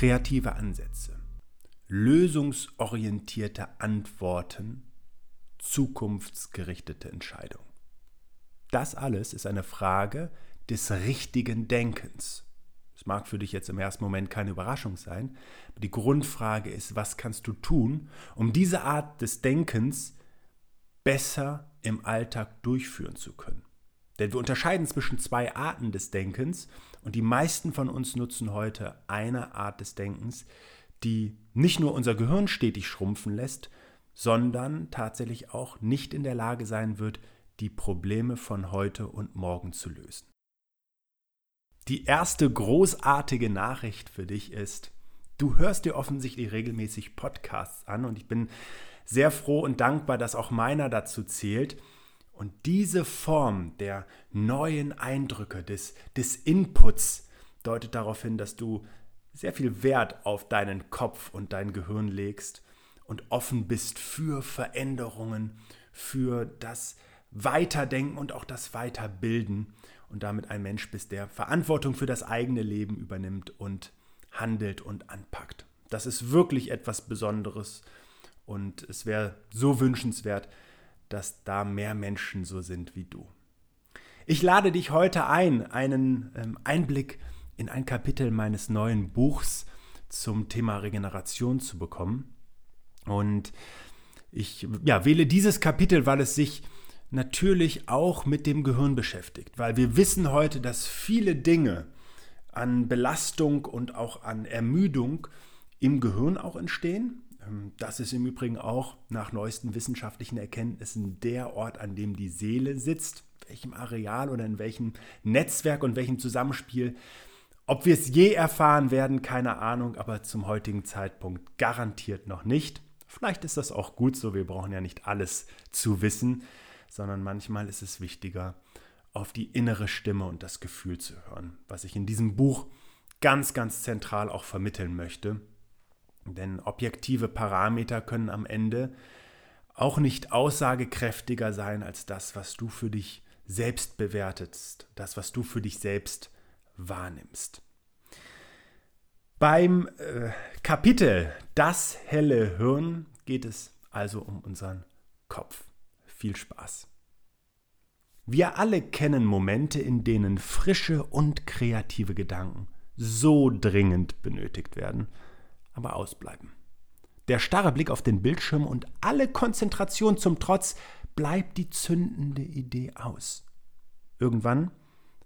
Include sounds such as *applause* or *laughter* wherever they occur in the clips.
kreative Ansätze, lösungsorientierte Antworten, zukunftsgerichtete Entscheidungen. Das alles ist eine Frage des richtigen Denkens. Es mag für dich jetzt im ersten Moment keine Überraschung sein, aber die Grundfrage ist, was kannst du tun, um diese Art des Denkens besser im Alltag durchführen zu können. Denn wir unterscheiden zwischen zwei Arten des Denkens und die meisten von uns nutzen heute eine Art des Denkens, die nicht nur unser Gehirn stetig schrumpfen lässt, sondern tatsächlich auch nicht in der Lage sein wird, die Probleme von heute und morgen zu lösen. Die erste großartige Nachricht für dich ist, du hörst dir offensichtlich regelmäßig Podcasts an und ich bin sehr froh und dankbar, dass auch meiner dazu zählt. Und diese Form der neuen Eindrücke, des, des Inputs, deutet darauf hin, dass du sehr viel Wert auf deinen Kopf und dein Gehirn legst und offen bist für Veränderungen, für das Weiterdenken und auch das Weiterbilden und damit ein Mensch bist, der Verantwortung für das eigene Leben übernimmt und handelt und anpackt. Das ist wirklich etwas Besonderes und es wäre so wünschenswert, dass da mehr Menschen so sind wie du. Ich lade dich heute ein, einen ähm, Einblick in ein Kapitel meines neuen Buchs zum Thema Regeneration zu bekommen. Und ich ja, wähle dieses Kapitel, weil es sich natürlich auch mit dem Gehirn beschäftigt, weil wir wissen heute, dass viele Dinge an Belastung und auch an Ermüdung im Gehirn auch entstehen das ist im Übrigen auch nach neuesten wissenschaftlichen Erkenntnissen der Ort, an dem die Seele sitzt, welchem Areal oder in welchem Netzwerk und welchem Zusammenspiel. Ob wir es je erfahren werden, keine Ahnung, aber zum heutigen Zeitpunkt garantiert noch nicht. Vielleicht ist das auch gut so, wir brauchen ja nicht alles zu wissen, sondern manchmal ist es wichtiger, auf die innere Stimme und das Gefühl zu hören, was ich in diesem Buch ganz, ganz zentral auch vermitteln möchte. Denn objektive Parameter können am Ende auch nicht aussagekräftiger sein als das, was du für dich selbst bewertest, das, was du für dich selbst wahrnimmst. Beim äh, Kapitel Das helle Hirn geht es also um unseren Kopf. Viel Spaß. Wir alle kennen Momente, in denen frische und kreative Gedanken so dringend benötigt werden – aber ausbleiben. Der starre Blick auf den Bildschirm und alle Konzentration zum Trotz bleibt die zündende Idee aus. Irgendwann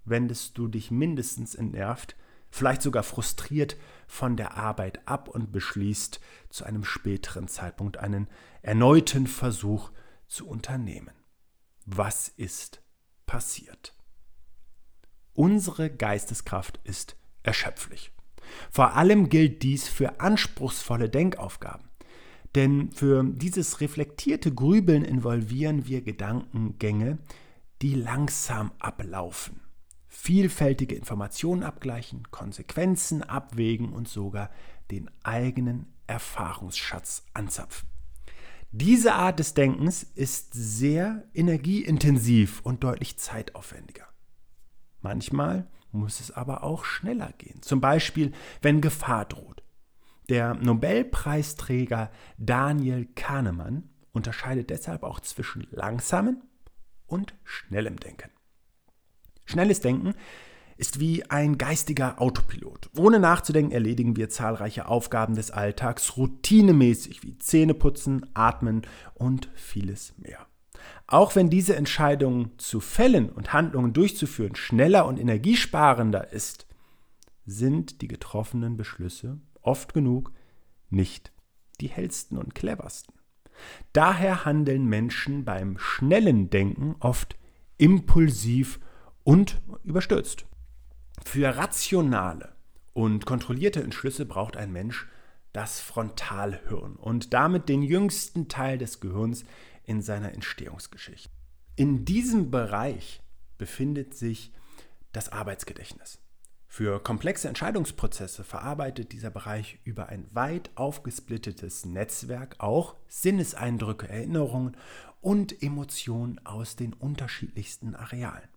wendest du dich mindestens entnervt, vielleicht sogar frustriert von der Arbeit ab und beschließt, zu einem späteren Zeitpunkt einen erneuten Versuch zu unternehmen. Was ist passiert? Unsere Geisteskraft ist erschöpflich. Vor allem gilt dies für anspruchsvolle Denkaufgaben. Denn für dieses reflektierte Grübeln involvieren wir Gedankengänge, die langsam ablaufen. Vielfältige Informationen abgleichen, Konsequenzen abwägen und sogar den eigenen Erfahrungsschatz anzapfen. Diese Art des Denkens ist sehr energieintensiv und deutlich zeitaufwendiger. Manchmal muss es aber auch schneller gehen. Zum Beispiel, wenn Gefahr droht. Der Nobelpreisträger Daniel Kahnemann unterscheidet deshalb auch zwischen langsamem und schnellem Denken. Schnelles Denken ist wie ein geistiger Autopilot. Ohne nachzudenken erledigen wir zahlreiche Aufgaben des Alltags routinemäßig wie Zähneputzen, Atmen und vieles mehr. Auch wenn diese Entscheidung zu fällen und Handlungen durchzuführen schneller und energiesparender ist, sind die getroffenen Beschlüsse oft genug nicht die hellsten und cleversten. Daher handeln Menschen beim schnellen Denken oft impulsiv und überstürzt. Für rationale und kontrollierte Entschlüsse braucht ein Mensch das Frontalhirn und damit den jüngsten Teil des Gehirns, in seiner Entstehungsgeschichte. In diesem Bereich befindet sich das Arbeitsgedächtnis. Für komplexe Entscheidungsprozesse verarbeitet dieser Bereich über ein weit aufgesplittetes Netzwerk auch Sinneseindrücke, Erinnerungen und Emotionen aus den unterschiedlichsten Arealen.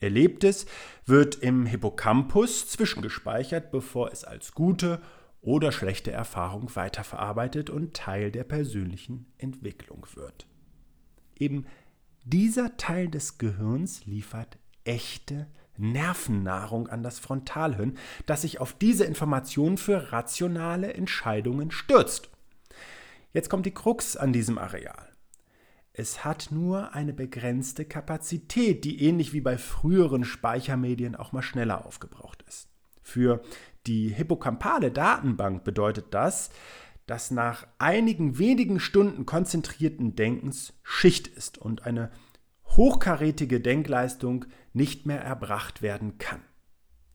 Erlebtes wird im Hippocampus zwischengespeichert, bevor es als gute oder schlechte Erfahrung weiterverarbeitet und Teil der persönlichen Entwicklung wird. Eben dieser Teil des Gehirns liefert echte Nervennahrung an das Frontalhirn, das sich auf diese Informationen für rationale Entscheidungen stürzt. Jetzt kommt die Krux an diesem Areal. Es hat nur eine begrenzte Kapazität, die ähnlich wie bei früheren Speichermedien auch mal schneller aufgebraucht ist. Für die hippocampale Datenbank bedeutet das, dass nach einigen wenigen Stunden konzentrierten Denkens Schicht ist und eine hochkarätige Denkleistung nicht mehr erbracht werden kann.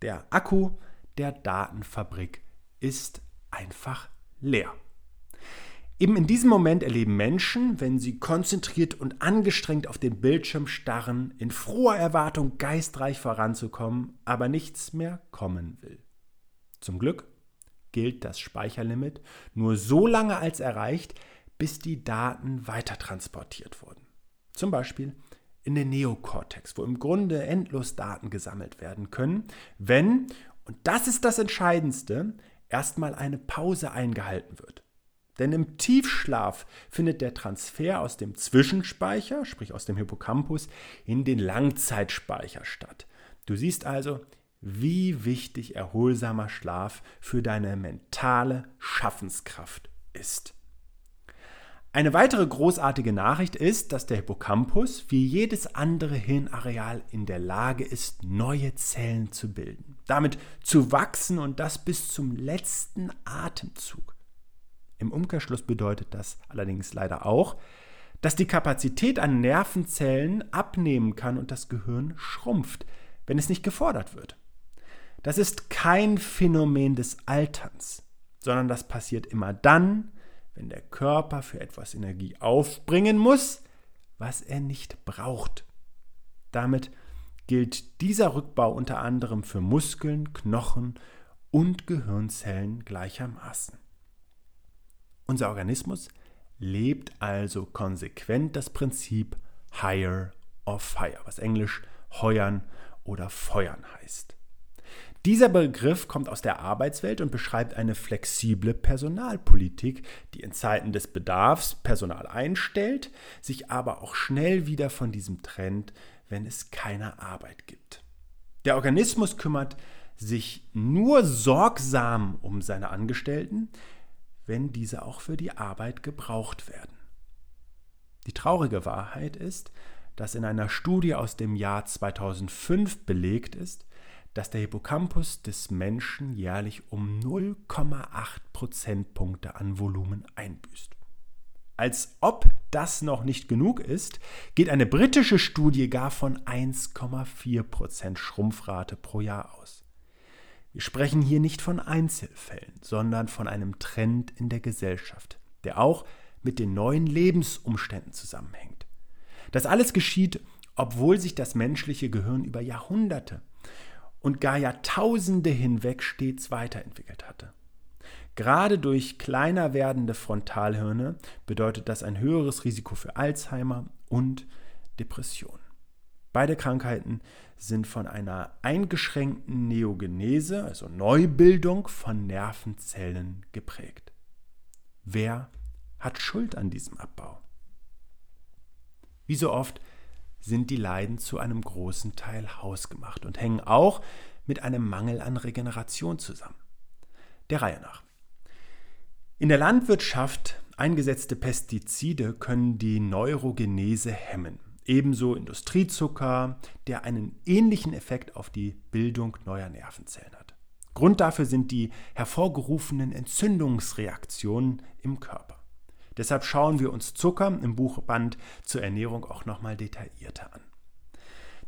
Der Akku der Datenfabrik ist einfach leer. Eben in diesem Moment erleben Menschen, wenn sie konzentriert und angestrengt auf den Bildschirm starren, in froher Erwartung geistreich voranzukommen, aber nichts mehr kommen will. Zum Glück gilt das Speicherlimit nur so lange als erreicht, bis die Daten weitertransportiert wurden. Zum Beispiel in den Neokortex, wo im Grunde endlos Daten gesammelt werden können, wenn, und das ist das Entscheidendste, erstmal eine Pause eingehalten wird. Denn im Tiefschlaf findet der Transfer aus dem Zwischenspeicher, sprich aus dem Hippocampus, in den Langzeitspeicher statt. Du siehst also, wie wichtig erholsamer Schlaf für deine mentale Schaffenskraft ist. Eine weitere großartige Nachricht ist, dass der Hippocampus wie jedes andere Hirnareal in der Lage ist, neue Zellen zu bilden, damit zu wachsen und das bis zum letzten Atemzug. Im Umkehrschluss bedeutet das allerdings leider auch, dass die Kapazität an Nervenzellen abnehmen kann und das Gehirn schrumpft, wenn es nicht gefordert wird. Das ist kein Phänomen des Alterns, sondern das passiert immer dann, wenn der Körper für etwas Energie aufbringen muss, was er nicht braucht. Damit gilt dieser Rückbau unter anderem für Muskeln, Knochen und Gehirnzellen gleichermaßen. Unser Organismus lebt also konsequent das Prinzip Higher or Fire, was englisch heuern oder feuern heißt. Dieser Begriff kommt aus der Arbeitswelt und beschreibt eine flexible Personalpolitik, die in Zeiten des Bedarfs Personal einstellt, sich aber auch schnell wieder von diesem trennt, wenn es keine Arbeit gibt. Der Organismus kümmert sich nur sorgsam um seine Angestellten, wenn diese auch für die Arbeit gebraucht werden. Die traurige Wahrheit ist, dass in einer Studie aus dem Jahr 2005 belegt ist, dass der Hippocampus des Menschen jährlich um 0,8 Prozentpunkte an Volumen einbüßt. Als ob das noch nicht genug ist, geht eine britische Studie gar von 1,4 Prozent Schrumpfrate pro Jahr aus. Wir sprechen hier nicht von Einzelfällen, sondern von einem Trend in der Gesellschaft, der auch mit den neuen Lebensumständen zusammenhängt. Das alles geschieht, obwohl sich das menschliche Gehirn über Jahrhunderte und gar Jahrtausende hinweg stets weiterentwickelt hatte. Gerade durch kleiner werdende Frontalhirne bedeutet das ein höheres Risiko für Alzheimer und Depression. Beide Krankheiten sind von einer eingeschränkten Neogenese, also Neubildung von Nervenzellen geprägt. Wer hat Schuld an diesem Abbau? Wie so oft sind die Leiden zu einem großen Teil hausgemacht und hängen auch mit einem Mangel an Regeneration zusammen. Der Reihe nach. In der Landwirtschaft eingesetzte Pestizide können die Neurogenese hemmen. Ebenso Industriezucker, der einen ähnlichen Effekt auf die Bildung neuer Nervenzellen hat. Grund dafür sind die hervorgerufenen Entzündungsreaktionen im Körper. Deshalb schauen wir uns Zucker im Buchband zur Ernährung auch nochmal detaillierter an.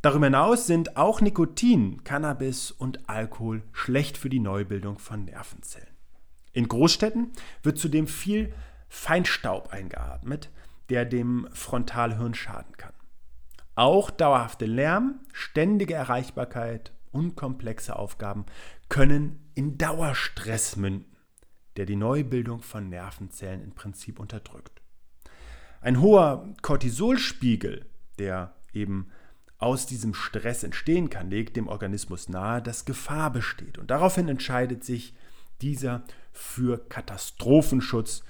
Darüber hinaus sind auch Nikotin, Cannabis und Alkohol schlecht für die Neubildung von Nervenzellen. In Großstädten wird zudem viel Feinstaub eingeatmet, der dem Frontalhirn schaden kann. Auch dauerhafte Lärm, ständige Erreichbarkeit und komplexe Aufgaben können in Dauerstress münden der die Neubildung von Nervenzellen im Prinzip unterdrückt. Ein hoher Cortisolspiegel, der eben aus diesem Stress entstehen kann, legt dem Organismus nahe, dass Gefahr besteht. Und daraufhin entscheidet sich dieser für Katastrophenschutz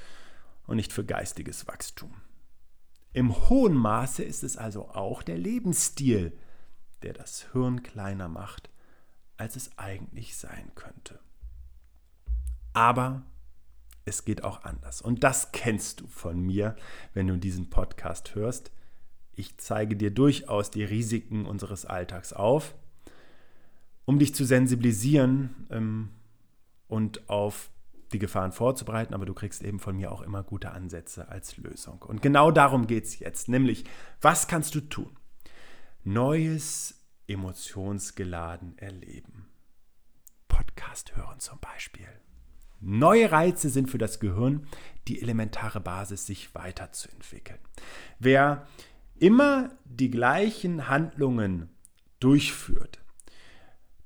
und nicht für geistiges Wachstum. Im hohen Maße ist es also auch der Lebensstil, der das Hirn kleiner macht, als es eigentlich sein könnte. Aber es geht auch anders. Und das kennst du von mir, wenn du diesen Podcast hörst. Ich zeige dir durchaus die Risiken unseres Alltags auf, um dich zu sensibilisieren ähm, und auf die Gefahren vorzubereiten, aber du kriegst eben von mir auch immer gute Ansätze als Lösung. Und genau darum geht es jetzt, nämlich, was kannst du tun? Neues emotionsgeladen erleben. Podcast hören zum Beispiel. Neue Reize sind für das Gehirn die elementare Basis, sich weiterzuentwickeln. Wer immer die gleichen Handlungen durchführt,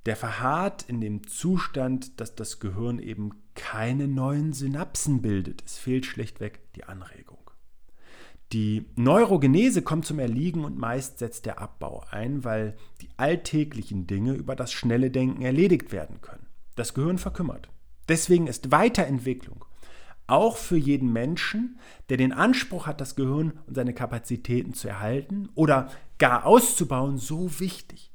der verharrt in dem Zustand, dass das Gehirn eben keine neuen Synapsen bildet. Es fehlt schlichtweg die Anregung. Die Neurogenese kommt zum Erliegen und meist setzt der Abbau ein, weil die alltäglichen Dinge über das schnelle Denken erledigt werden können. Das Gehirn verkümmert. Deswegen ist Weiterentwicklung auch für jeden Menschen, der den Anspruch hat, das Gehirn und seine Kapazitäten zu erhalten oder gar auszubauen, so wichtig.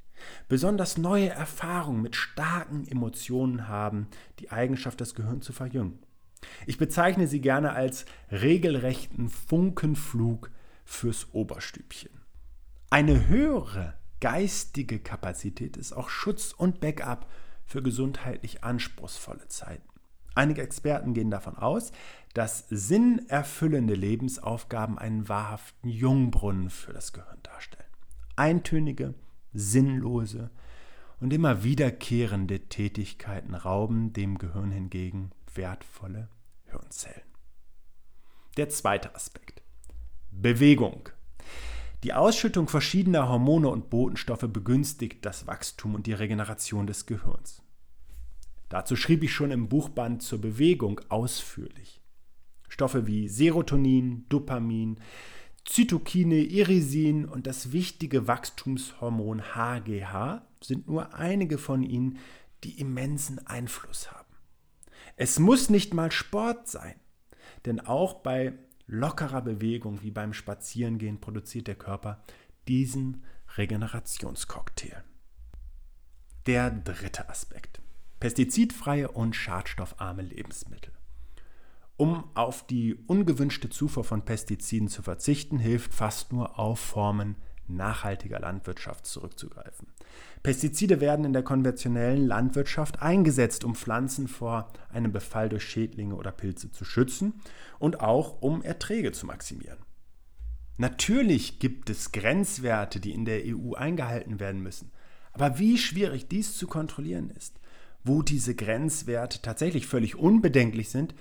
Besonders neue Erfahrungen mit starken Emotionen haben die Eigenschaft, das Gehirn zu verjüngen. Ich bezeichne sie gerne als regelrechten Funkenflug fürs Oberstübchen. Eine höhere geistige Kapazität ist auch Schutz und Backup für gesundheitlich anspruchsvolle Zeiten. Einige Experten gehen davon aus, dass sinnerfüllende Lebensaufgaben einen wahrhaften Jungbrunnen für das Gehirn darstellen. Eintönige, sinnlose und immer wiederkehrende Tätigkeiten rauben dem Gehirn hingegen wertvolle Hirnzellen. Der zweite Aspekt. Bewegung. Die Ausschüttung verschiedener Hormone und Botenstoffe begünstigt das Wachstum und die Regeneration des Gehirns. Dazu schrieb ich schon im Buchband zur Bewegung ausführlich. Stoffe wie Serotonin, Dopamin, Zytokine, Irisin und das wichtige Wachstumshormon HGH sind nur einige von ihnen, die immensen Einfluss haben. Es muss nicht mal Sport sein, denn auch bei lockerer Bewegung wie beim Spazierengehen produziert der Körper diesen Regenerationscocktail. Der dritte Aspekt. Pestizidfreie und schadstoffarme Lebensmittel. Um auf die ungewünschte Zufuhr von Pestiziden zu verzichten, hilft fast nur auf Formen nachhaltiger Landwirtschaft zurückzugreifen. Pestizide werden in der konventionellen Landwirtschaft eingesetzt, um Pflanzen vor einem Befall durch Schädlinge oder Pilze zu schützen und auch um Erträge zu maximieren. Natürlich gibt es Grenzwerte, die in der EU eingehalten werden müssen. Aber wie schwierig dies zu kontrollieren ist, wo diese Grenzwerte tatsächlich völlig unbedenklich sind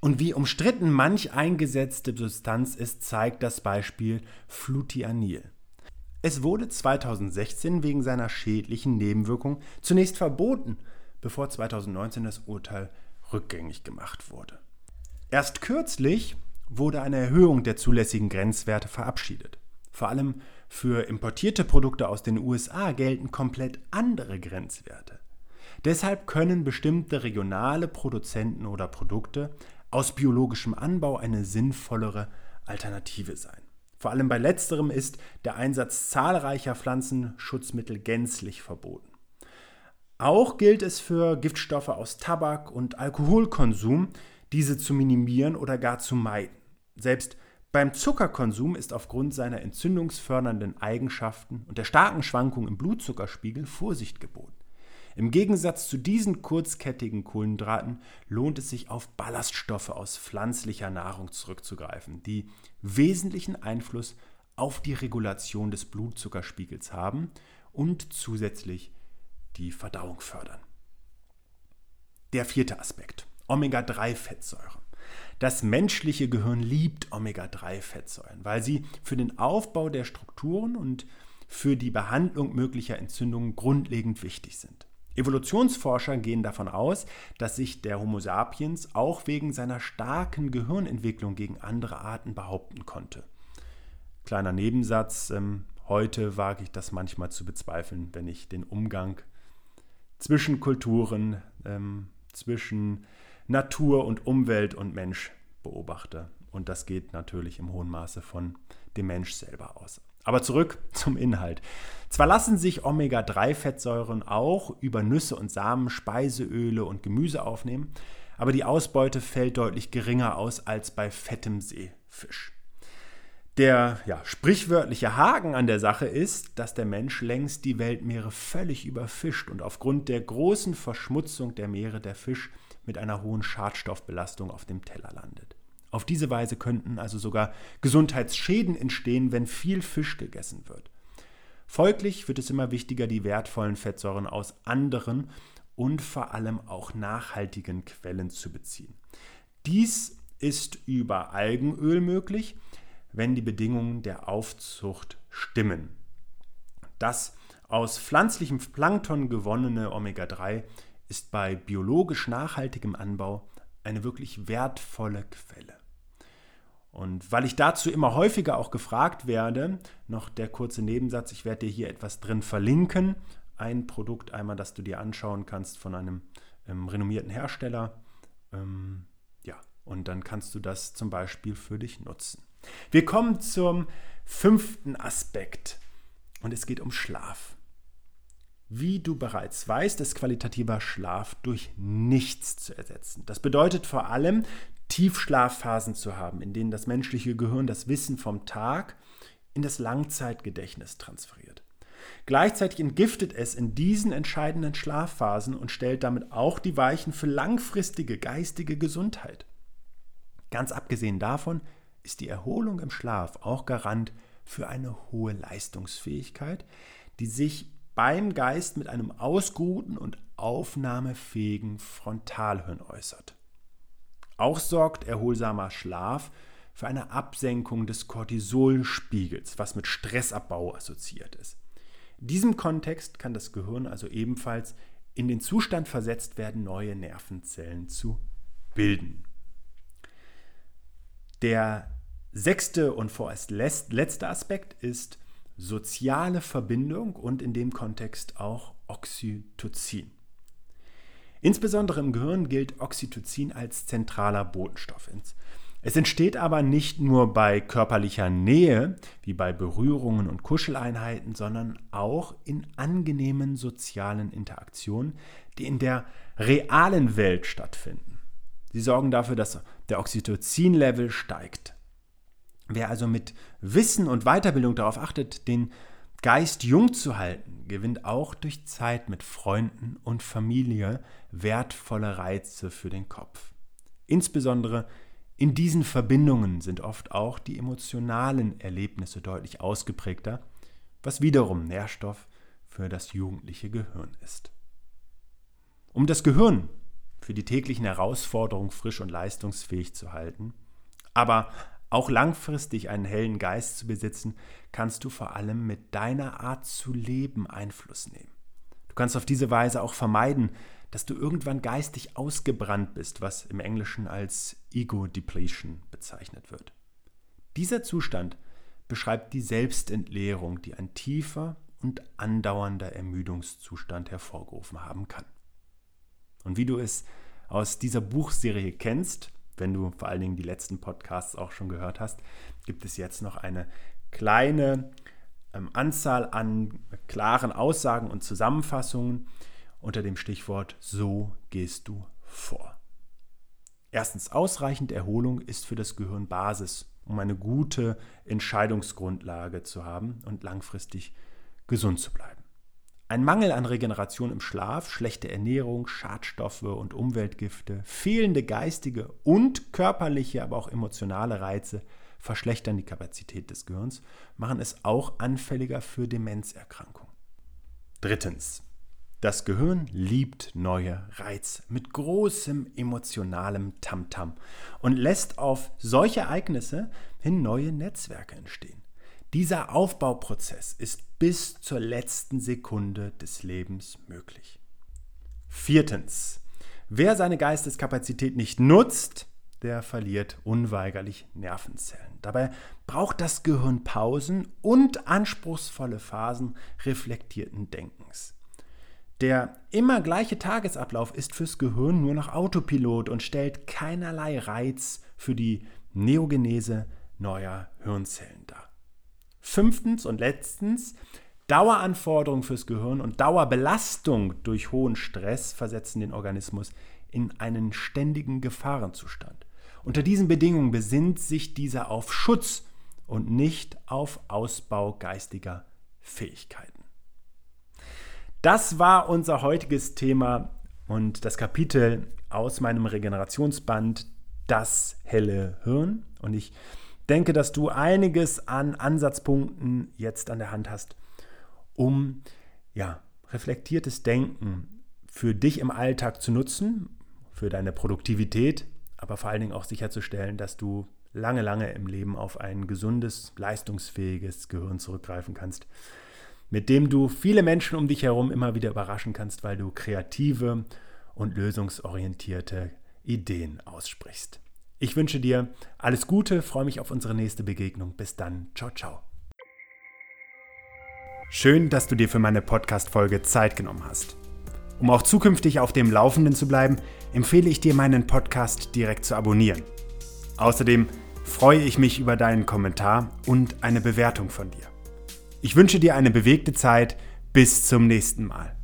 und wie umstritten manch eingesetzte Substanz ist, zeigt das Beispiel Flutianil. Es wurde 2016 wegen seiner schädlichen Nebenwirkung zunächst verboten, bevor 2019 das Urteil rückgängig gemacht wurde. Erst kürzlich wurde eine Erhöhung der zulässigen Grenzwerte verabschiedet. Vor allem für importierte Produkte aus den USA gelten komplett andere Grenzwerte. Deshalb können bestimmte regionale Produzenten oder Produkte aus biologischem Anbau eine sinnvollere Alternative sein. Vor allem bei letzterem ist der Einsatz zahlreicher Pflanzenschutzmittel gänzlich verboten. Auch gilt es für Giftstoffe aus Tabak und Alkoholkonsum, diese zu minimieren oder gar zu meiden. Selbst beim Zuckerkonsum ist aufgrund seiner entzündungsfördernden Eigenschaften und der starken Schwankung im Blutzuckerspiegel Vorsicht geboten. Im Gegensatz zu diesen kurzkettigen Kohlenhydraten lohnt es sich auf Ballaststoffe aus pflanzlicher Nahrung zurückzugreifen, die wesentlichen Einfluss auf die Regulation des Blutzuckerspiegels haben und zusätzlich die Verdauung fördern. Der vierte Aspekt, Omega-3-Fettsäuren. Das menschliche Gehirn liebt Omega-3-Fettsäuren, weil sie für den Aufbau der Strukturen und für die Behandlung möglicher Entzündungen grundlegend wichtig sind. Evolutionsforscher gehen davon aus, dass sich der Homo sapiens auch wegen seiner starken Gehirnentwicklung gegen andere Arten behaupten konnte. Kleiner Nebensatz, ähm, heute wage ich das manchmal zu bezweifeln, wenn ich den Umgang zwischen Kulturen, ähm, zwischen Natur und Umwelt und Mensch beobachte. Und das geht natürlich im hohen Maße von dem Mensch selber aus. Aber zurück *laughs* zum Inhalt. Zwar lassen sich Omega-3-Fettsäuren auch über Nüsse und Samen, Speiseöle und Gemüse aufnehmen, aber die Ausbeute fällt deutlich geringer aus als bei fettem Seefisch. Der ja, sprichwörtliche Haken an der Sache ist, dass der Mensch längst die Weltmeere völlig überfischt und aufgrund der großen Verschmutzung der Meere der Fisch mit einer hohen Schadstoffbelastung auf dem Teller landet. Auf diese Weise könnten also sogar Gesundheitsschäden entstehen, wenn viel Fisch gegessen wird. Folglich wird es immer wichtiger, die wertvollen Fettsäuren aus anderen und vor allem auch nachhaltigen Quellen zu beziehen. Dies ist über Algenöl möglich, wenn die Bedingungen der Aufzucht stimmen. Das aus pflanzlichem Plankton gewonnene Omega-3 ist bei biologisch nachhaltigem Anbau eine wirklich wertvolle Quelle. Und weil ich dazu immer häufiger auch gefragt werde, noch der kurze Nebensatz, ich werde dir hier etwas drin verlinken, ein Produkt einmal, das du dir anschauen kannst von einem ähm, renommierten Hersteller. Ähm, ja, und dann kannst du das zum Beispiel für dich nutzen. Wir kommen zum fünften Aspekt und es geht um Schlaf. Wie du bereits weißt, ist qualitativer Schlaf durch nichts zu ersetzen. Das bedeutet vor allem, Tiefschlafphasen zu haben, in denen das menschliche Gehirn das Wissen vom Tag in das Langzeitgedächtnis transferiert. Gleichzeitig entgiftet es in diesen entscheidenden Schlafphasen und stellt damit auch die Weichen für langfristige geistige Gesundheit. Ganz abgesehen davon ist die Erholung im Schlaf auch Garant für eine hohe Leistungsfähigkeit, die sich beim Geist mit einem ausgeruhten und aufnahmefähigen Frontalhirn äußert. Auch sorgt erholsamer Schlaf für eine Absenkung des Cortisolspiegels, was mit Stressabbau assoziiert ist. In diesem Kontext kann das Gehirn also ebenfalls in den Zustand versetzt werden, neue Nervenzellen zu bilden. Der sechste und vorerst letzte Aspekt ist soziale Verbindung und in dem Kontext auch Oxytocin. Insbesondere im Gehirn gilt Oxytocin als zentraler Botenstoff. Es entsteht aber nicht nur bei körperlicher Nähe, wie bei Berührungen und Kuscheleinheiten, sondern auch in angenehmen sozialen Interaktionen, die in der realen Welt stattfinden. Sie sorgen dafür, dass der Oxytocin-Level steigt. Wer also mit Wissen und Weiterbildung darauf achtet, den Geist jung zu halten, gewinnt auch durch Zeit mit Freunden und Familie wertvolle Reize für den Kopf. Insbesondere in diesen Verbindungen sind oft auch die emotionalen Erlebnisse deutlich ausgeprägter, was wiederum Nährstoff für das jugendliche Gehirn ist. Um das Gehirn für die täglichen Herausforderungen frisch und leistungsfähig zu halten, aber auch langfristig einen hellen Geist zu besitzen, kannst du vor allem mit deiner Art zu leben Einfluss nehmen. Du kannst auf diese Weise auch vermeiden, dass du irgendwann geistig ausgebrannt bist, was im Englischen als Ego Depletion bezeichnet wird. Dieser Zustand beschreibt die Selbstentleerung, die ein tiefer und andauernder Ermüdungszustand hervorgerufen haben kann. Und wie du es aus dieser Buchserie kennst, wenn du vor allen Dingen die letzten Podcasts auch schon gehört hast, gibt es jetzt noch eine kleine ähm, Anzahl an klaren Aussagen und Zusammenfassungen unter dem Stichwort So gehst du vor. Erstens, ausreichend Erholung ist für das Gehirn Basis, um eine gute Entscheidungsgrundlage zu haben und langfristig gesund zu bleiben. Ein Mangel an Regeneration im Schlaf, schlechte Ernährung, Schadstoffe und Umweltgifte, fehlende geistige und körperliche, aber auch emotionale Reize verschlechtern die Kapazität des Gehirns, machen es auch anfälliger für Demenzerkrankungen. Drittens. Das Gehirn liebt neue Reize mit großem emotionalem Tamtam -Tam und lässt auf solche Ereignisse hin neue Netzwerke entstehen. Dieser Aufbauprozess ist bis zur letzten Sekunde des Lebens möglich. Viertens. Wer seine Geisteskapazität nicht nutzt, der verliert unweigerlich Nervenzellen. Dabei braucht das Gehirn Pausen und anspruchsvolle Phasen reflektierten Denkens. Der immer gleiche Tagesablauf ist fürs Gehirn nur noch Autopilot und stellt keinerlei Reiz für die Neogenese neuer Hirnzellen dar. Fünftens und letztens, Daueranforderungen fürs Gehirn und Dauerbelastung durch hohen Stress versetzen den Organismus in einen ständigen Gefahrenzustand. Unter diesen Bedingungen besinnt sich dieser auf Schutz und nicht auf Ausbau geistiger Fähigkeiten. Das war unser heutiges Thema und das Kapitel aus meinem Regenerationsband Das helle Hirn. Und ich denke, dass du einiges an Ansatzpunkten jetzt an der Hand hast, um ja, reflektiertes Denken für dich im Alltag zu nutzen, für deine Produktivität, aber vor allen Dingen auch sicherzustellen, dass du lange, lange im Leben auf ein gesundes, leistungsfähiges Gehirn zurückgreifen kannst, mit dem du viele Menschen um dich herum immer wieder überraschen kannst, weil du kreative und lösungsorientierte Ideen aussprichst. Ich wünsche dir alles Gute, freue mich auf unsere nächste Begegnung. Bis dann, ciao, ciao. Schön, dass du dir für meine Podcast-Folge Zeit genommen hast. Um auch zukünftig auf dem Laufenden zu bleiben, empfehle ich dir, meinen Podcast direkt zu abonnieren. Außerdem freue ich mich über deinen Kommentar und eine Bewertung von dir. Ich wünsche dir eine bewegte Zeit. Bis zum nächsten Mal.